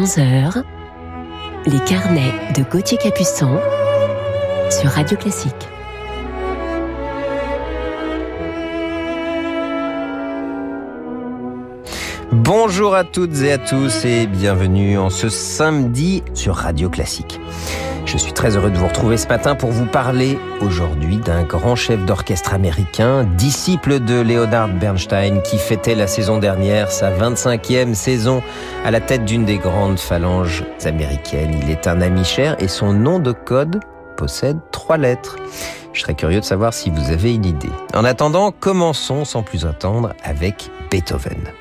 11h, les carnets de Gauthier Capuçon sur Radio Classique. Bonjour à toutes et à tous et bienvenue en ce samedi sur Radio Classique. Je suis très heureux de vous retrouver ce matin pour vous parler aujourd'hui d'un grand chef d'orchestre américain, disciple de Leonard Bernstein, qui fêtait la saison dernière sa 25e saison à la tête d'une des grandes phalanges américaines. Il est un ami cher et son nom de code possède trois lettres. Je serais curieux de savoir si vous avez une idée. En attendant, commençons sans plus attendre avec Beethoven.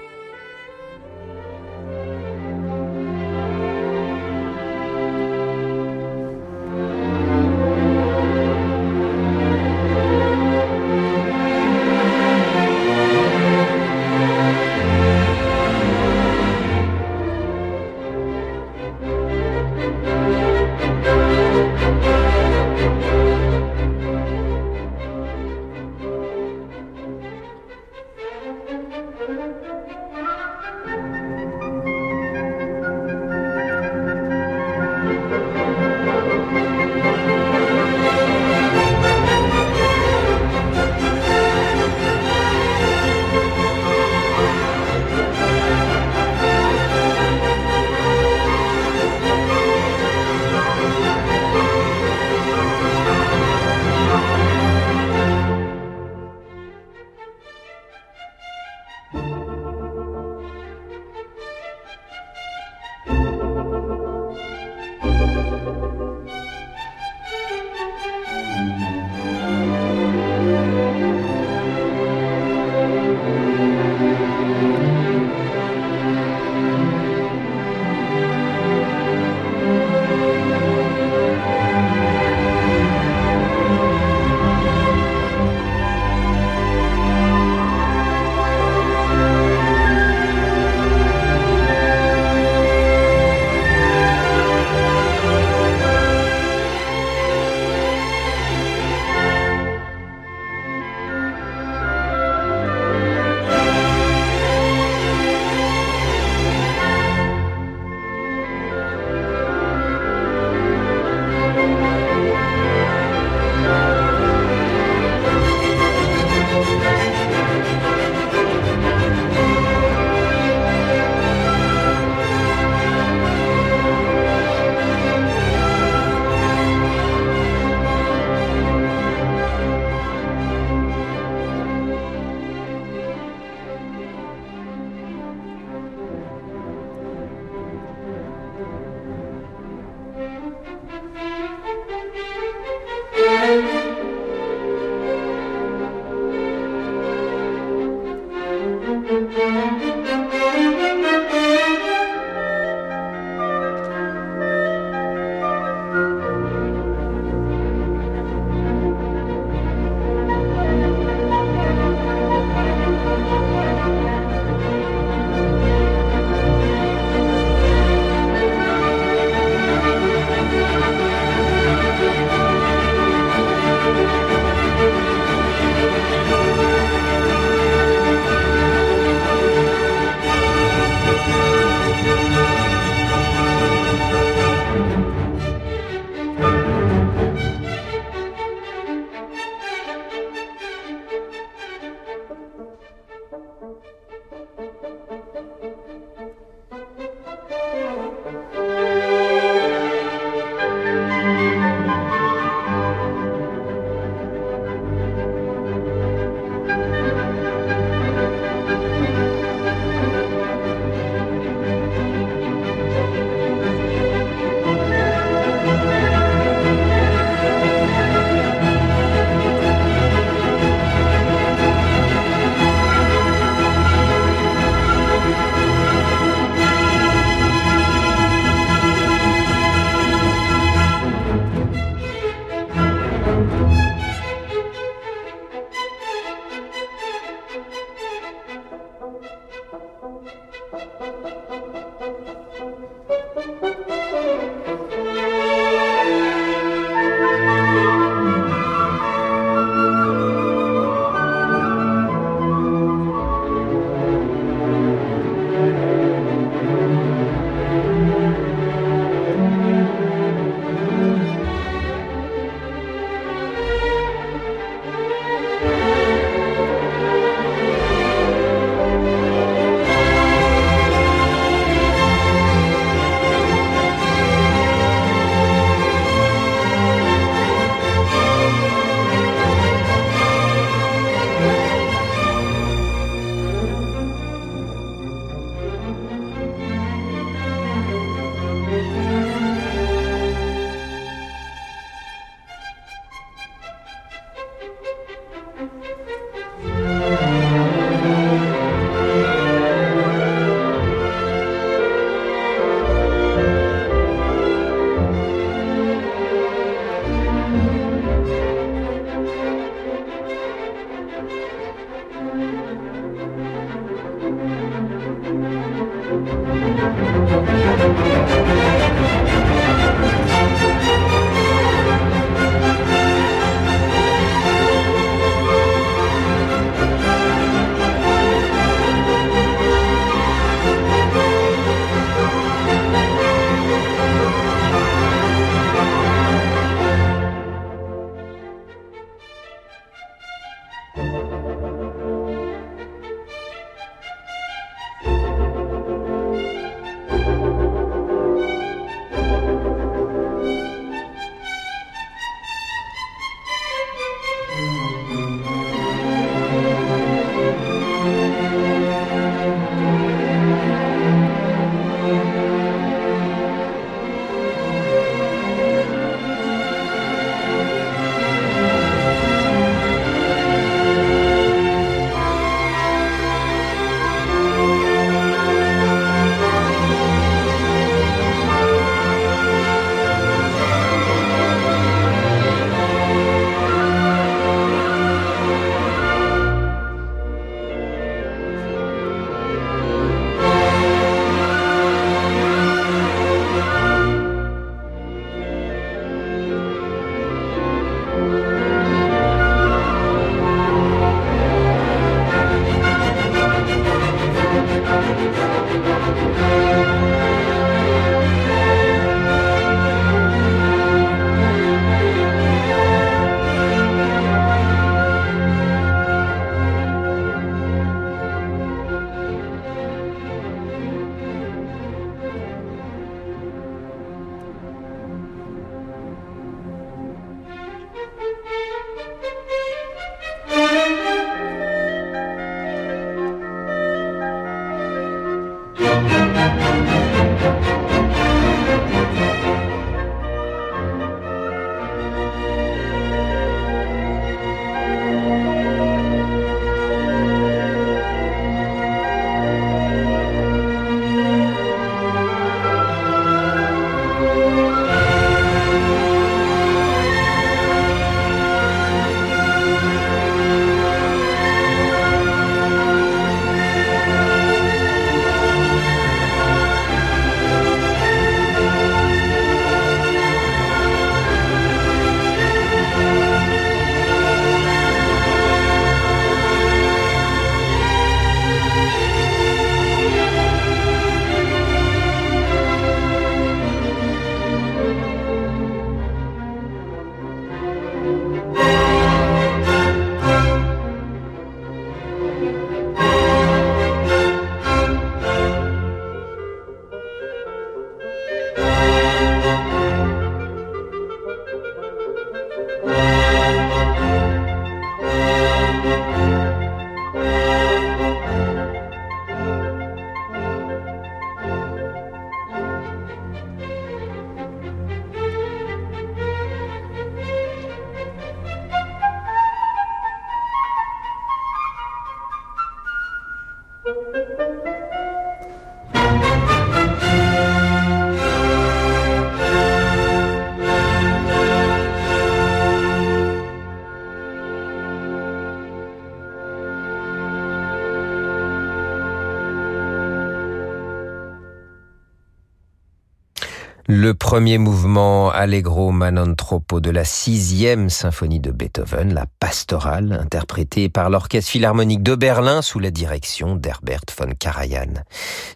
Premier mouvement Allegro Manontropo de la sixième symphonie de Beethoven, la pastorale, interprétée par l'Orchestre Philharmonique de Berlin sous la direction d'Herbert von Karajan.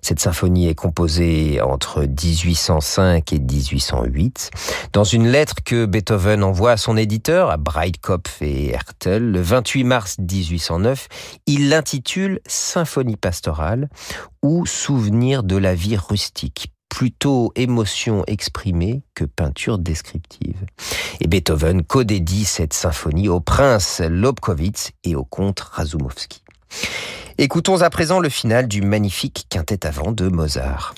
Cette symphonie est composée entre 1805 et 1808. Dans une lettre que Beethoven envoie à son éditeur, à Breitkopf et Hertel, le 28 mars 1809, il l'intitule Symphonie pastorale ou Souvenir de la vie rustique plutôt émotion exprimée que peinture descriptive. Et Beethoven codédie cette symphonie au prince Lobkowitz et au comte Razumovsky. Écoutons à présent le final du magnifique quintet avant de Mozart.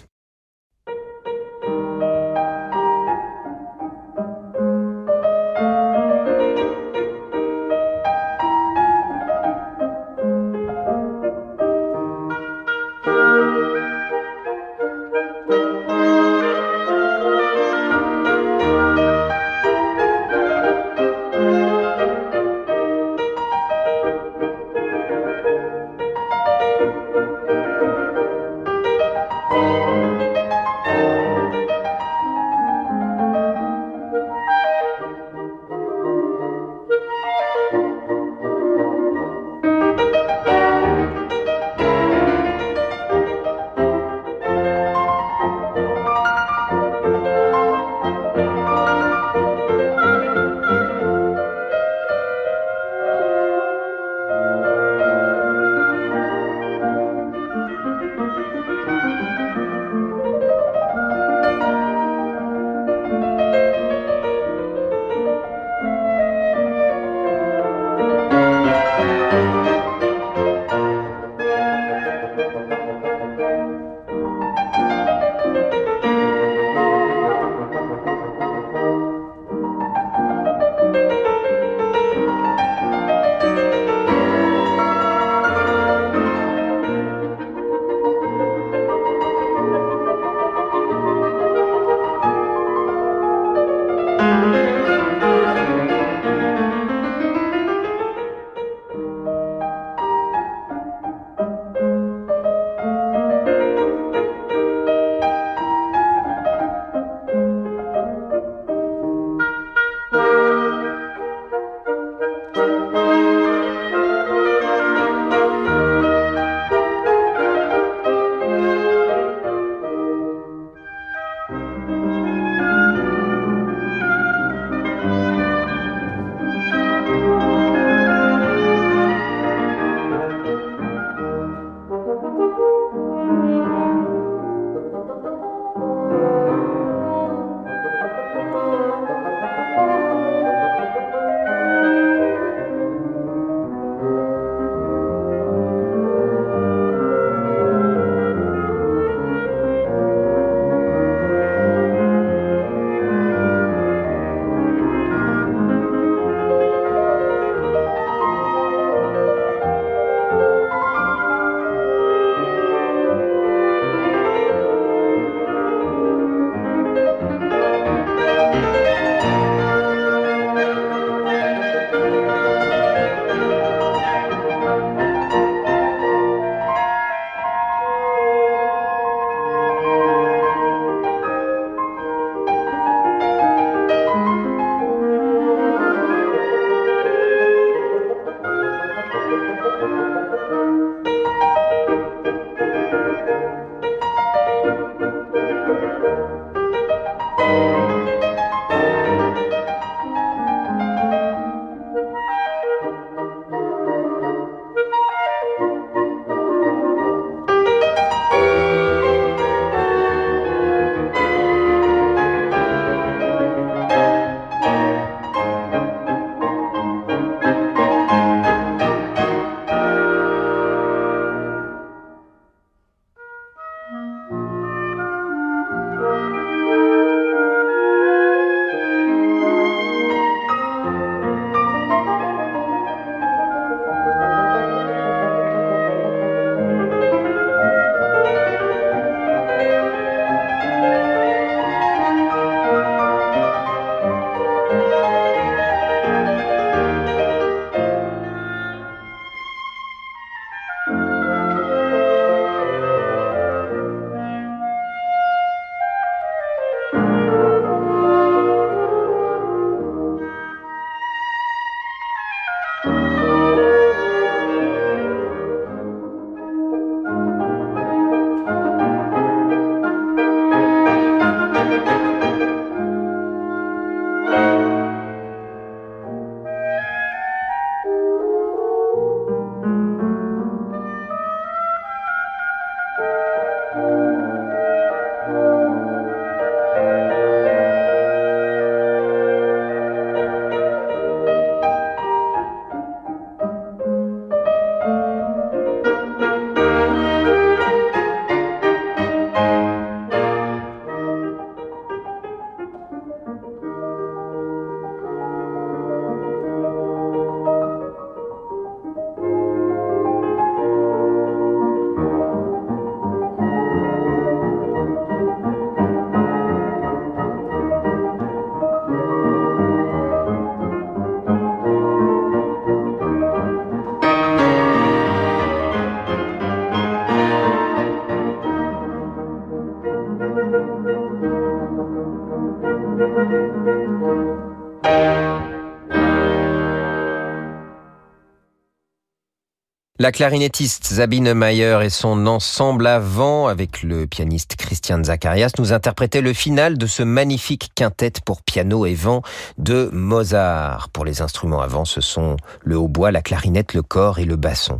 La clarinettiste Sabine Mayer et son ensemble à vent avec le pianiste Christian Zacharias nous interprétaient le final de ce magnifique quintet pour piano et vent de Mozart. Pour les instruments à vent, ce sont le hautbois, la clarinette, le corps et le basson.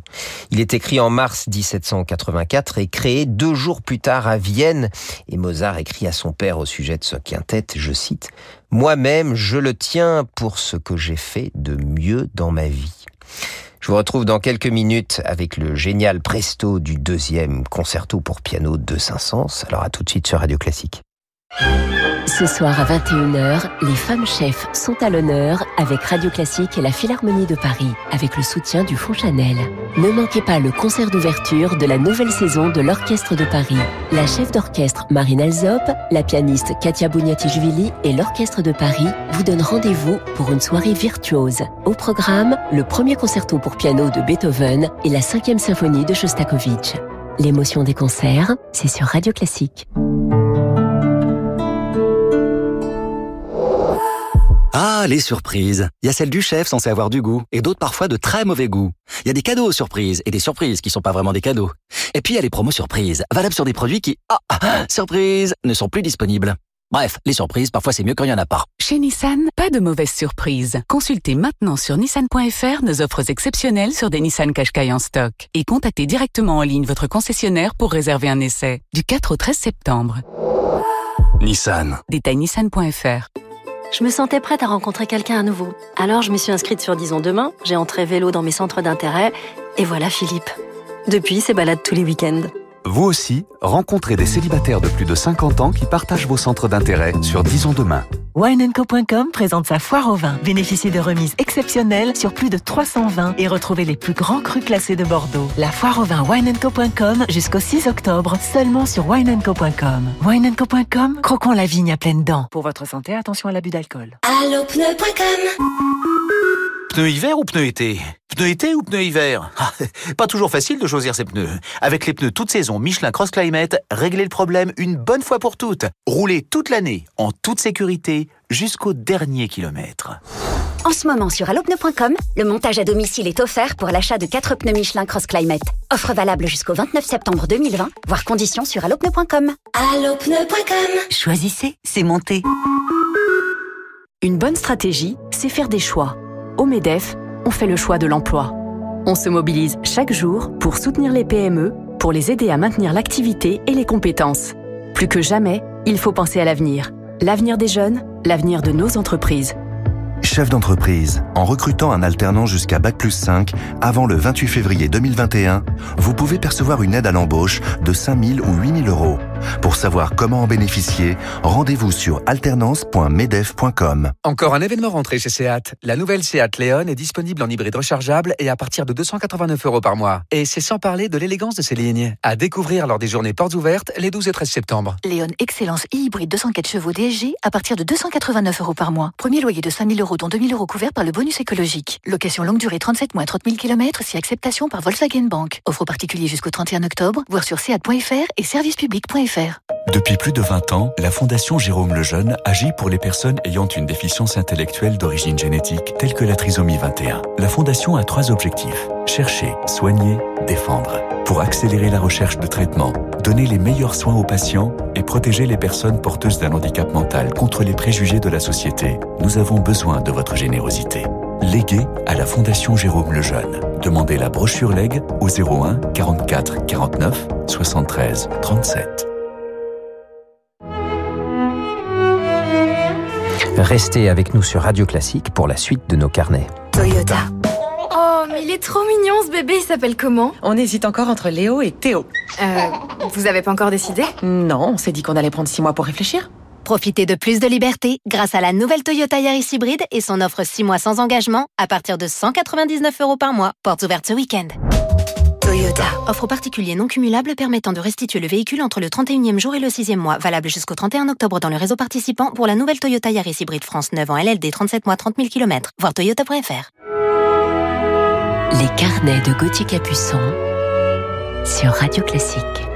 Il est écrit en mars 1784 et créé deux jours plus tard à Vienne. Et Mozart écrit à son père au sujet de ce quintet, je cite, Moi-même, je le tiens pour ce que j'ai fait de mieux dans ma vie. Je vous retrouve dans quelques minutes avec le génial presto du deuxième concerto pour piano de Saint-Saëns. Alors à tout de suite sur Radio Classique. Ce soir à 21h, les femmes chefs sont à l'honneur avec Radio Classique et la Philharmonie de Paris, avec le soutien du Fonds Chanel. Ne manquez pas le concert d'ouverture de la nouvelle saison de l'Orchestre de Paris. La chef d'orchestre Marine Alzop, la pianiste Katia Bouniati-Juvili et l'Orchestre de Paris vous donnent rendez-vous pour une soirée virtuose. Au programme, le premier concerto pour piano de Beethoven et la cinquième symphonie de Shostakovich. L'émotion des concerts, c'est sur Radio Classique. Ah, les surprises. Il y a celles du chef censé avoir du goût, et d'autres parfois de très mauvais goût. Il y a des cadeaux surprises, et des surprises qui sont pas vraiment des cadeaux. Et puis il y a les promos surprises, valables sur des produits qui, ah, ah surprise, ne sont plus disponibles. Bref, les surprises, parfois c'est mieux quand il n'y en a pas. Chez Nissan, pas de mauvaises surprises. Consultez maintenant sur nissan.fr nos offres exceptionnelles sur des Nissan Qashqai en stock. Et contactez directement en ligne votre concessionnaire pour réserver un essai. Du 4 au 13 septembre. Nissan. Détail nissan.fr. Je me sentais prête à rencontrer quelqu'un à nouveau. Alors je me suis inscrite sur Disons Demain, j'ai entré vélo dans mes centres d'intérêt, et voilà Philippe. Depuis, c'est balade tous les week-ends. Vous aussi, rencontrez des célibataires de plus de 50 ans qui partagent vos centres d'intérêt sur Disons Demain. WineCo.com présente sa foire au vin. Bénéficiez de remises exceptionnelles sur plus de 300 vins et retrouvez les plus grands crus classés de Bordeaux. La foire au vin WineCo.com jusqu'au 6 octobre, seulement sur WineCo.com. WineCo.com, croquons la vigne à pleines dents. Pour votre santé, attention à l'abus d'alcool. Allopneu.com Pneus hiver ou pneus été? Pneus été ou pneus hiver? Ah, Pas toujours facile de choisir ses pneus. Avec les pneus toute saison Michelin Cross Climate, réglez le problème une bonne fois pour toutes. Roulez toute l'année, en toute sécurité, jusqu'au dernier kilomètre. En ce moment sur allopneu.com, le montage à domicile est offert pour l'achat de 4 pneus Michelin Cross Climate. Offre valable jusqu'au 29 septembre 2020, voire conditions sur allopneu.com. Allopneu.com Choisissez, c'est monté. Une bonne stratégie, c'est faire des choix au MEDEF, on fait le choix de l'emploi. On se mobilise chaque jour pour soutenir les PME, pour les aider à maintenir l'activité et les compétences. Plus que jamais, il faut penser à l'avenir. L'avenir des jeunes, l'avenir de nos entreprises. Chef d'entreprise, en recrutant un alternant jusqu'à Bac plus 5 avant le 28 février 2021, vous pouvez percevoir une aide à l'embauche de 5 000 ou 8 000 euros. Pour savoir comment en bénéficier, rendez-vous sur alternance.medef.com. Encore un événement rentré chez Seat. La nouvelle Seat Leon est disponible en hybride rechargeable et à partir de 289 euros par mois. Et c'est sans parler de l'élégance de ces lignes. À découvrir lors des journées portes ouvertes les 12 et 13 septembre. Leon Excellence e-hybride 204 chevaux DSG à partir de 289 euros par mois. Premier loyer de 5000 euros dont 2000 euros couverts par le bonus écologique. Location longue durée 37 mois 30 000 km si acceptation par Volkswagen Bank. Offre particulier jusqu'au 31 octobre. Voir sur seat.fr et servicepublic.fr. Depuis plus de 20 ans, la Fondation Jérôme Lejeune agit pour les personnes ayant une déficience intellectuelle d'origine génétique telle que la trisomie 21. La Fondation a trois objectifs. Chercher, soigner, défendre. Pour accélérer la recherche de traitement, donner les meilleurs soins aux patients et protéger les personnes porteuses d'un handicap mental contre les préjugés de la société, nous avons besoin de votre générosité. Léguez à la Fondation Jérôme Lejeune. Demandez la brochure Leg au 01 44 49 73 37. Restez avec nous sur Radio Classique pour la suite de nos carnets. Toyota. Oh, mais il est trop mignon ce bébé, il s'appelle comment? On hésite encore entre Léo et Théo. Euh, vous avez pas encore décidé? Non, on s'est dit qu'on allait prendre six mois pour réfléchir. Profitez de plus de liberté grâce à la nouvelle Toyota Yaris hybride et son offre 6 mois sans engagement à partir de 199 euros par mois. Portes ouvertes ce week-end. Toyota. Offre particulier non cumulable permettant de restituer le véhicule entre le 31e jour et le 6e mois. Valable jusqu'au 31 octobre dans le réseau participant pour la nouvelle Toyota Yaris hybride France 9 en LLD 37 mois 30 000 km. Voir toyota.fr. Les carnets de Gauthier Capuçon sur Radio Classique.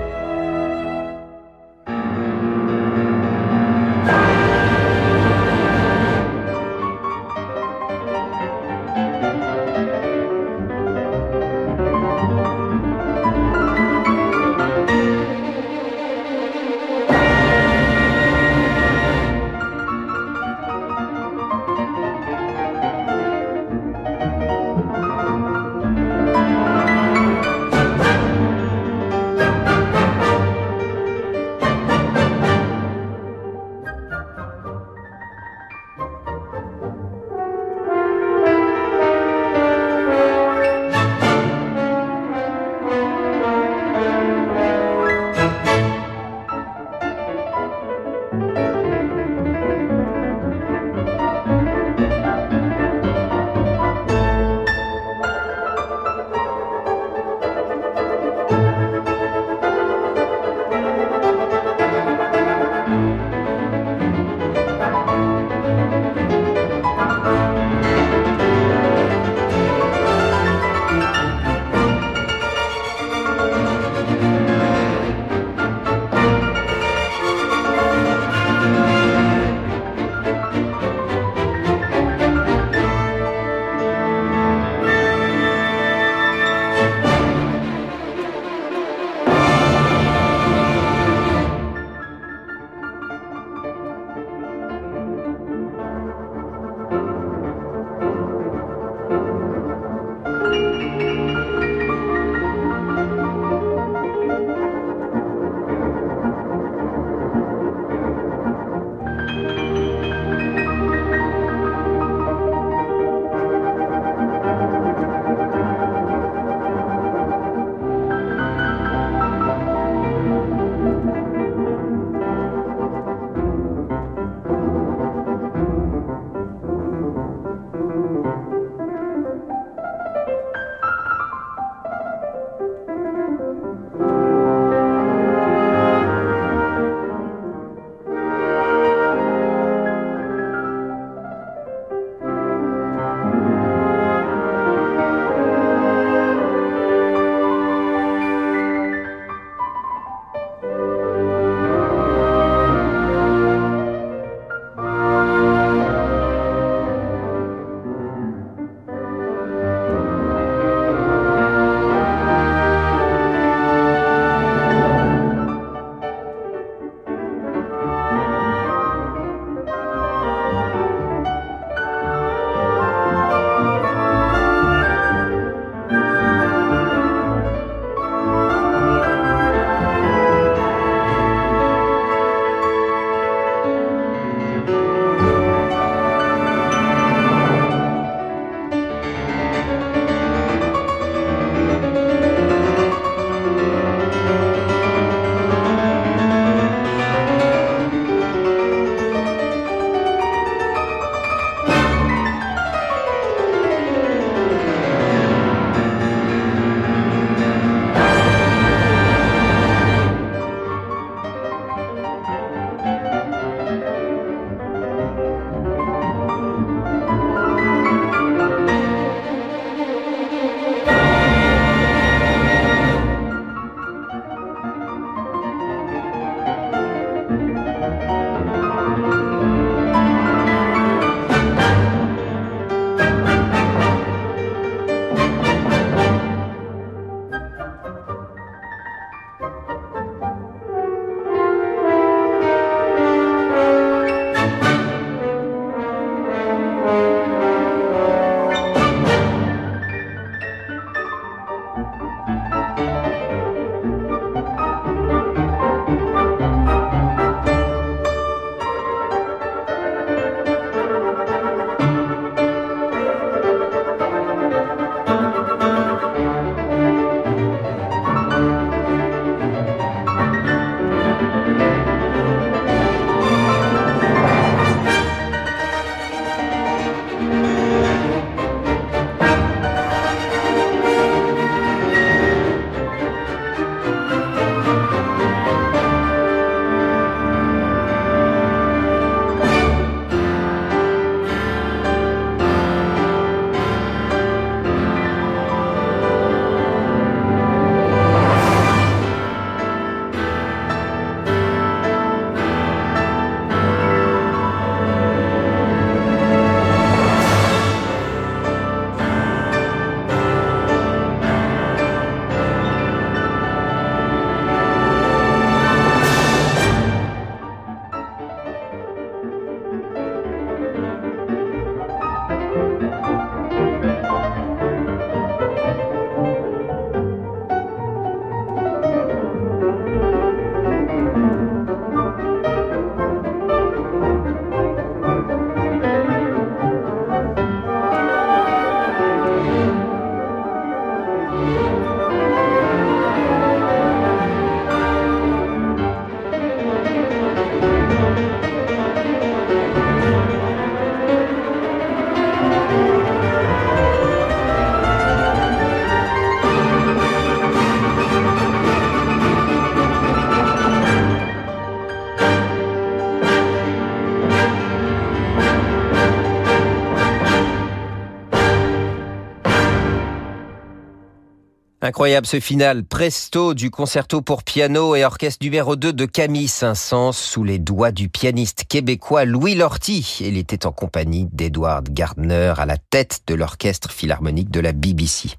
Incroyable ce final, presto du concerto pour piano et orchestre numéro 2 de Camille Saint-Saëns sous les doigts du pianiste québécois Louis Lorty. Il était en compagnie d'Edward Gardner à la tête de l'orchestre philharmonique de la BBC.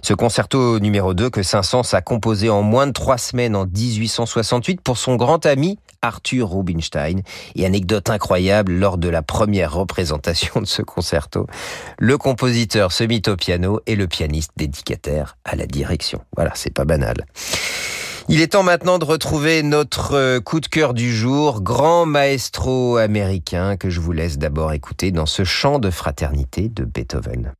Ce concerto numéro 2 que Saint-Saëns a composé en moins de trois semaines en 1868 pour son grand ami Arthur Rubinstein. Et anecdote incroyable, lors de la première représentation de ce concerto, le compositeur se mit au piano et le pianiste dédicataire à la direction. Voilà, c'est pas banal. Il est temps maintenant de retrouver notre euh, coup de cœur du jour, grand maestro américain que je vous laisse d'abord écouter dans ce chant de fraternité de Beethoven.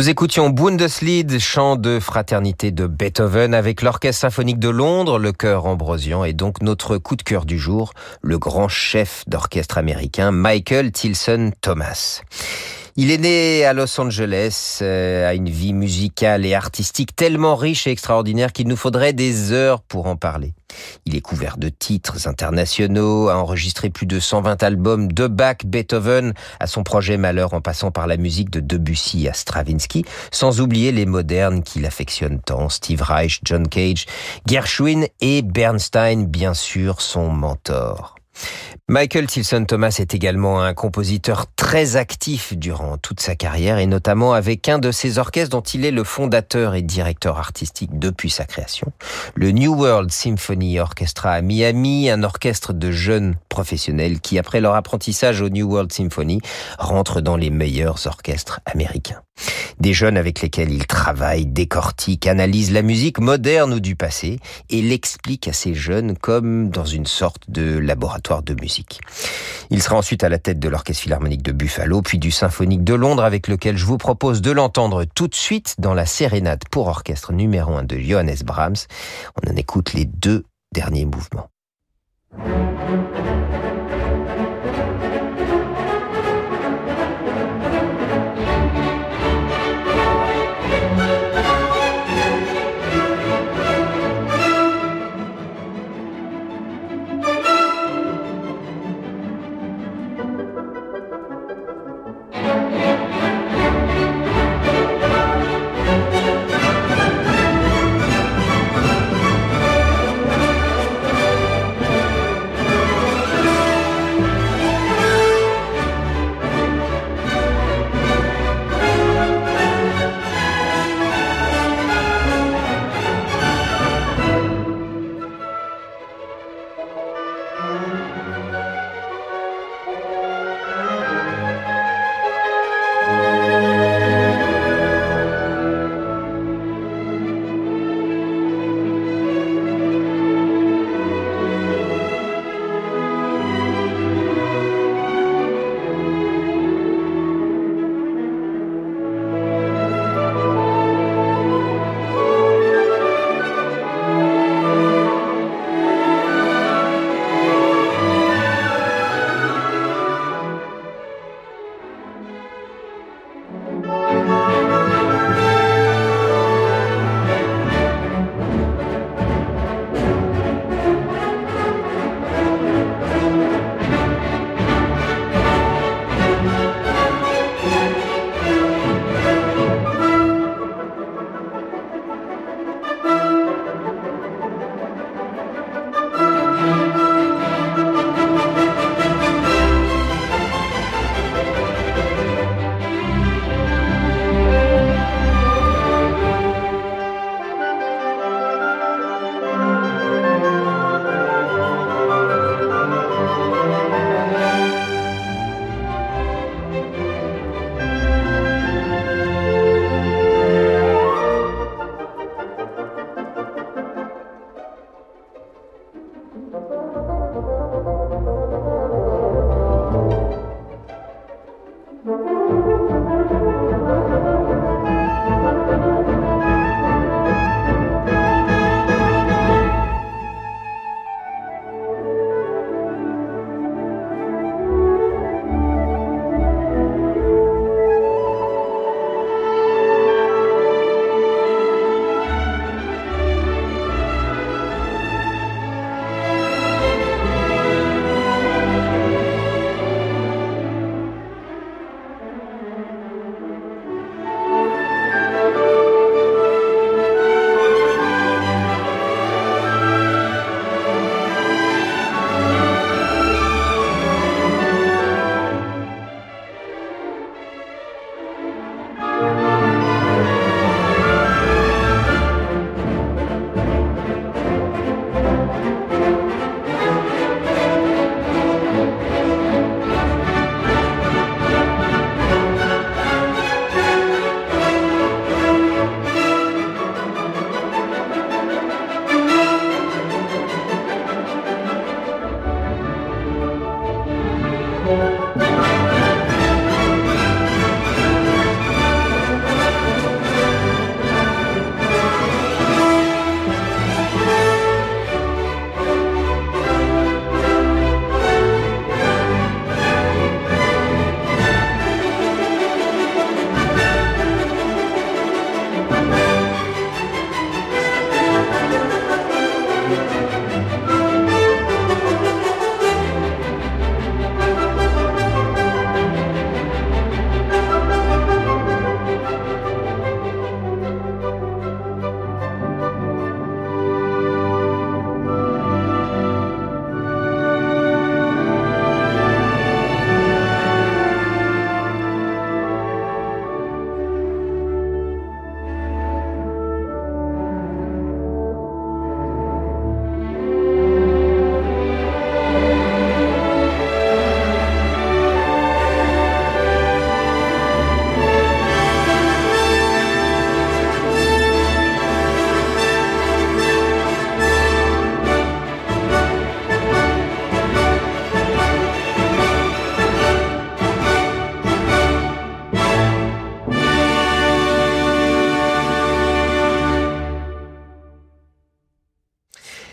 Nous écoutions Bundeslied, chant de fraternité de Beethoven avec l'Orchestre symphonique de Londres, le chœur Ambrosian et donc notre coup de cœur du jour, le grand chef d'orchestre américain Michael Tilson Thomas. Il est né à Los Angeles, euh, à une vie musicale et artistique tellement riche et extraordinaire qu'il nous faudrait des heures pour en parler. Il est couvert de titres internationaux, a enregistré plus de 120 albums de Bach, Beethoven, à son projet Malheur en passant par la musique de Debussy à Stravinsky, sans oublier les modernes qu'il affectionne tant, Steve Reich, John Cage, Gershwin et Bernstein, bien sûr, son mentor. Michael Tilson Thomas est également un compositeur très actif durant toute sa carrière et notamment avec un de ses orchestres dont il est le fondateur et directeur artistique depuis sa création, le New World Symphony Orchestra à Miami, un orchestre de jeunes professionnels qui, après leur apprentissage au New World Symphony, rentrent dans les meilleurs orchestres américains. Des jeunes avec lesquels il travaille, décortique, analyse la musique moderne ou du passé et l'explique à ces jeunes comme dans une sorte de laboratoire de musique. Il sera ensuite à la tête de l'Orchestre Philharmonique de Buffalo, puis du Symphonique de Londres avec lequel je vous propose de l'entendre tout de suite dans la sérénade pour orchestre numéro 1 de Johannes Brahms. On en écoute les deux derniers mouvements.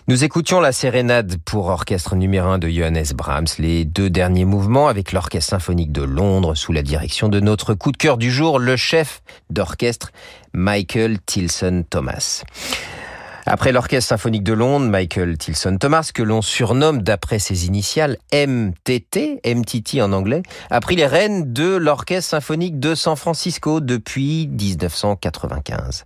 Nous écoutions la sérénade pour orchestre numéro 1 de Johannes Brahms, les deux derniers mouvements avec l'Orchestre symphonique de Londres sous la direction de notre coup de cœur du jour, le chef d'orchestre Michael Tilson Thomas. Après l'Orchestre symphonique de Londres, Michael Tilson Thomas, que l'on surnomme d'après ses initiales MTT, MTT en anglais, a pris les rênes de l'Orchestre symphonique de San Francisco depuis 1995.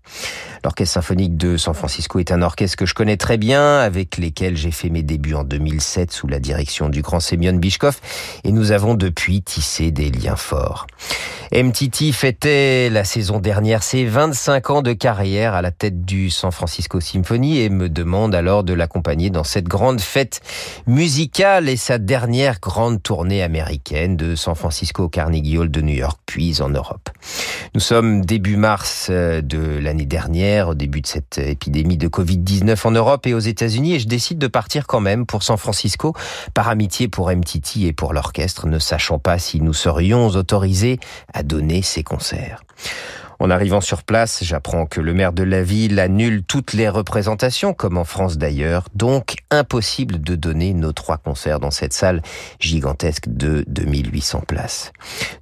L'Orchestre symphonique de San Francisco est un orchestre que je connais très bien, avec lesquels j'ai fait mes débuts en 2007 sous la direction du grand Semyon Bishkov, et nous avons depuis tissé des liens forts. MTT fêtait la saison dernière ses 25 ans de carrière à la tête du San Francisco Symphony et me demande alors de l'accompagner dans cette grande fête musicale et sa dernière grande tournée américaine de San Francisco au Carnegie Hall de New York, puis en Europe. Nous sommes début mars euh, de l'année dernière, au début de cette épidémie de Covid-19 en Europe et aux États-Unis, et je décide de partir quand même pour San Francisco, par amitié pour MTT et pour l'orchestre, ne sachant pas si nous serions autorisés à donner ces concerts. En arrivant sur place, j'apprends que le maire de la ville annule toutes les représentations, comme en France d'ailleurs, donc impossible de donner nos trois concerts dans cette salle gigantesque de 2800 places.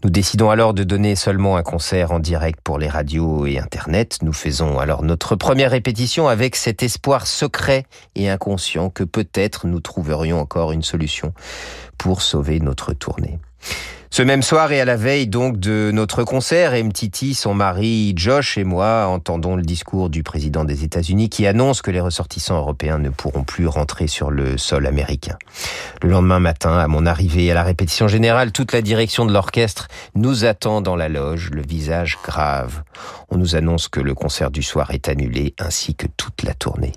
Nous décidons alors de donner seulement un concert en direct pour les radios et Internet. Nous faisons alors notre première répétition avec cet espoir secret et inconscient que peut-être nous trouverions encore une solution pour sauver notre tournée. Ce même soir et à la veille donc de notre concert, MTT, son mari Josh et moi entendons le discours du président des États-Unis qui annonce que les ressortissants européens ne pourront plus rentrer sur le sol américain. Le lendemain matin, à mon arrivée à la répétition générale, toute la direction de l'orchestre nous attend dans la loge, le visage grave. On nous annonce que le concert du soir est annulé ainsi que toute la tournée.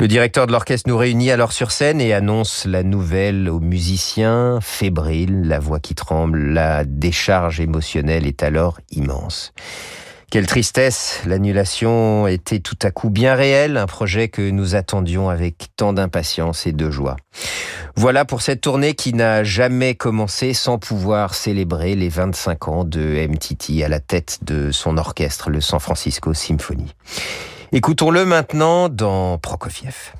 Le directeur de l'orchestre nous réunit alors sur scène et annonce la nouvelle aux musiciens, fébriles, la voix qui tremble, la décharge émotionnelle est alors immense. Quelle tristesse, l'annulation était tout à coup bien réelle, un projet que nous attendions avec tant d'impatience et de joie. Voilà pour cette tournée qui n'a jamais commencé sans pouvoir célébrer les 25 ans de MTT à la tête de son orchestre, le San Francisco Symphony. Écoutons-le maintenant dans Prokofiev.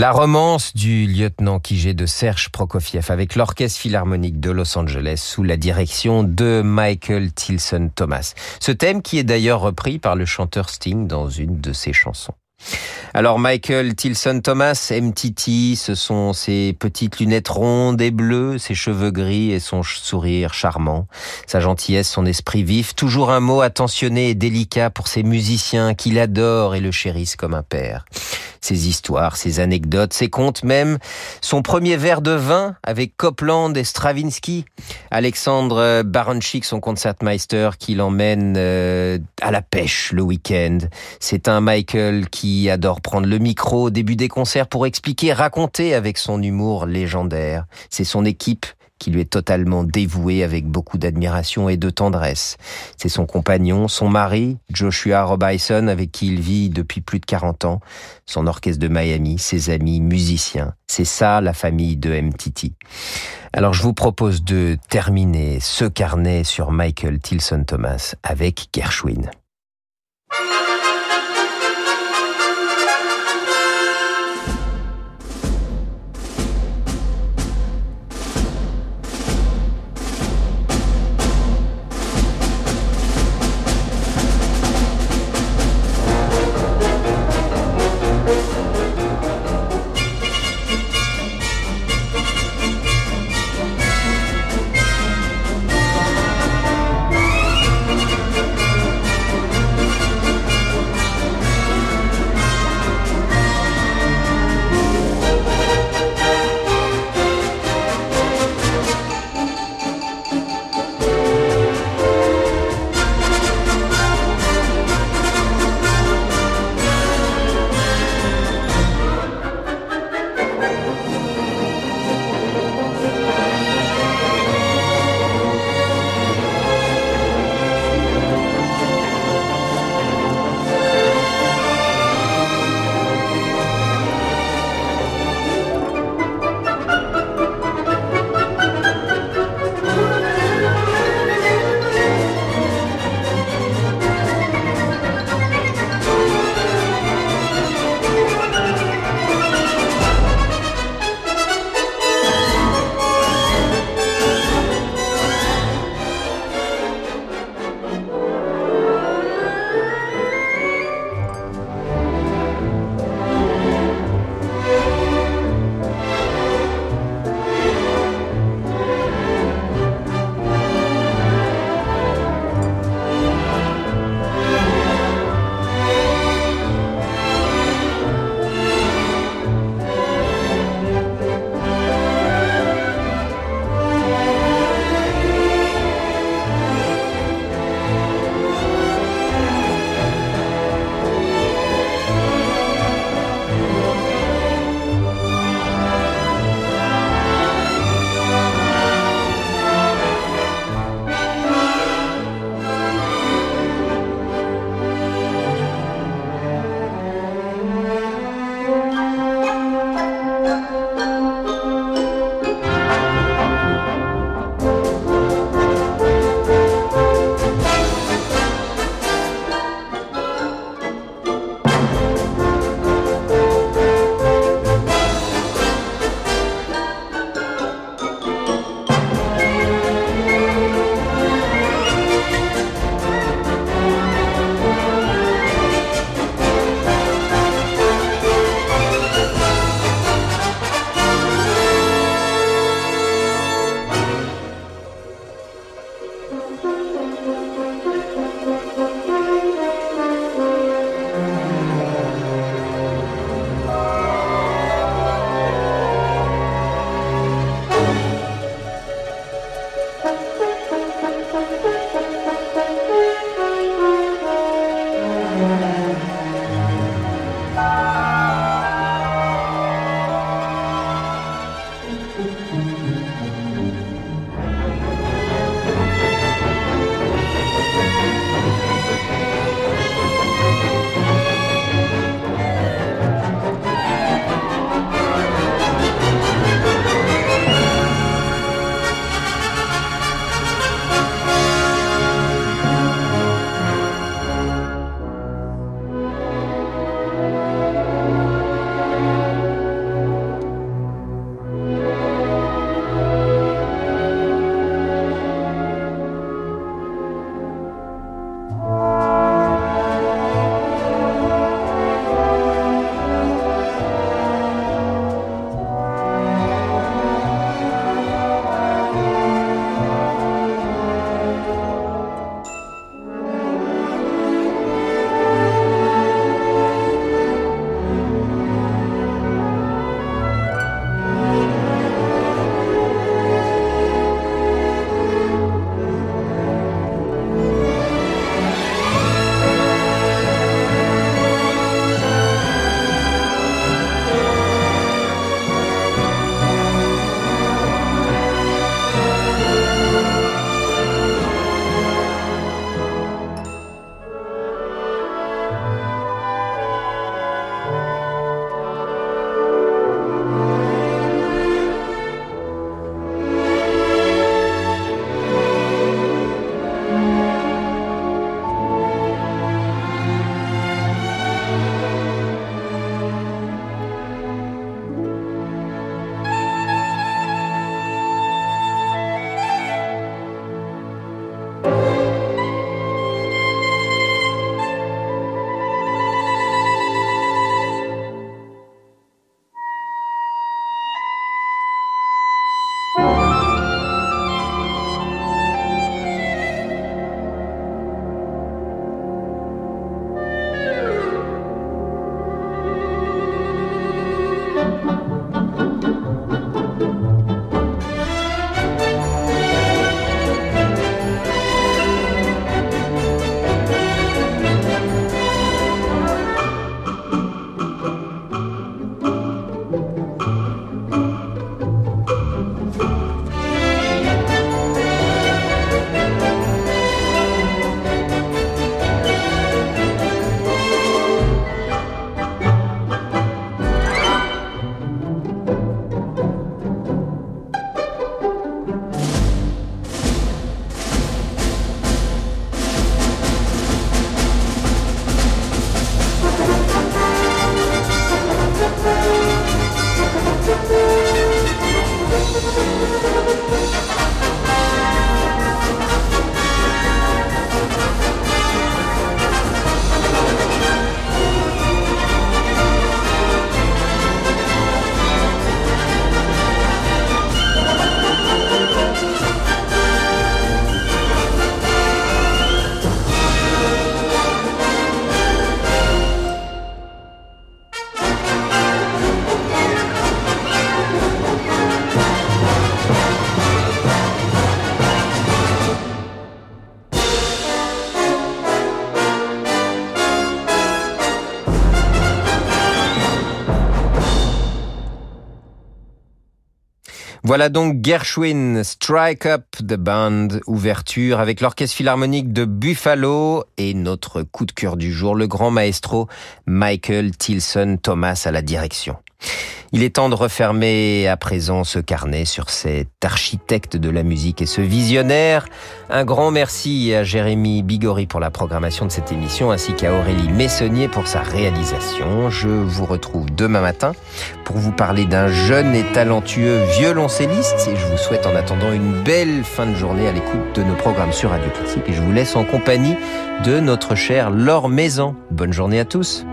La romance du lieutenant Kijé de Serge Prokofiev avec l'Orchestre Philharmonique de Los Angeles sous la direction de Michael Tilson Thomas. Ce thème qui est d'ailleurs repris par le chanteur Sting dans une de ses chansons. Alors Michael Tilson Thomas, MTT, ce sont ses petites lunettes rondes et bleues, ses cheveux gris et son sourire charmant, sa gentillesse, son esprit vif, toujours un mot attentionné et délicat pour ses musiciens qu'il adore et le chérissent comme un père ses histoires, ses anecdotes, ses contes même, son premier verre de vin avec Copland et Stravinsky, Alexandre Baranchik, son concertmeister, qui l'emmène euh, à la pêche le week-end. C'est un Michael qui adore prendre le micro au début des concerts pour expliquer, raconter avec son humour légendaire. C'est son équipe qui lui est totalement dévoué avec beaucoup d'admiration et de tendresse. C'est son compagnon, son mari, Joshua Robison, avec qui il vit depuis plus de 40 ans, son orchestre de Miami, ses amis musiciens. C'est ça la famille de MTT. Alors je vous propose de terminer ce carnet sur Michael Tilson Thomas avec Gershwin. Voilà donc Gershwin, Strike Up the Band, ouverture avec l'Orchestre Philharmonique de Buffalo et notre coup de cœur du jour, le grand maestro Michael Tilson Thomas à la direction. Il est temps de refermer à présent ce carnet sur cet architecte de la musique et ce visionnaire. Un grand merci à Jérémy Bigori pour la programmation de cette émission ainsi qu'à Aurélie Messonnier pour sa réalisation. Je vous retrouve demain matin pour vous parler d'un jeune et talentueux violoncelliste et je vous souhaite en attendant une belle fin de journée à l'écoute de nos programmes sur Radio Classique et je vous laisse en compagnie de notre chère Laure Maison. Bonne journée à tous.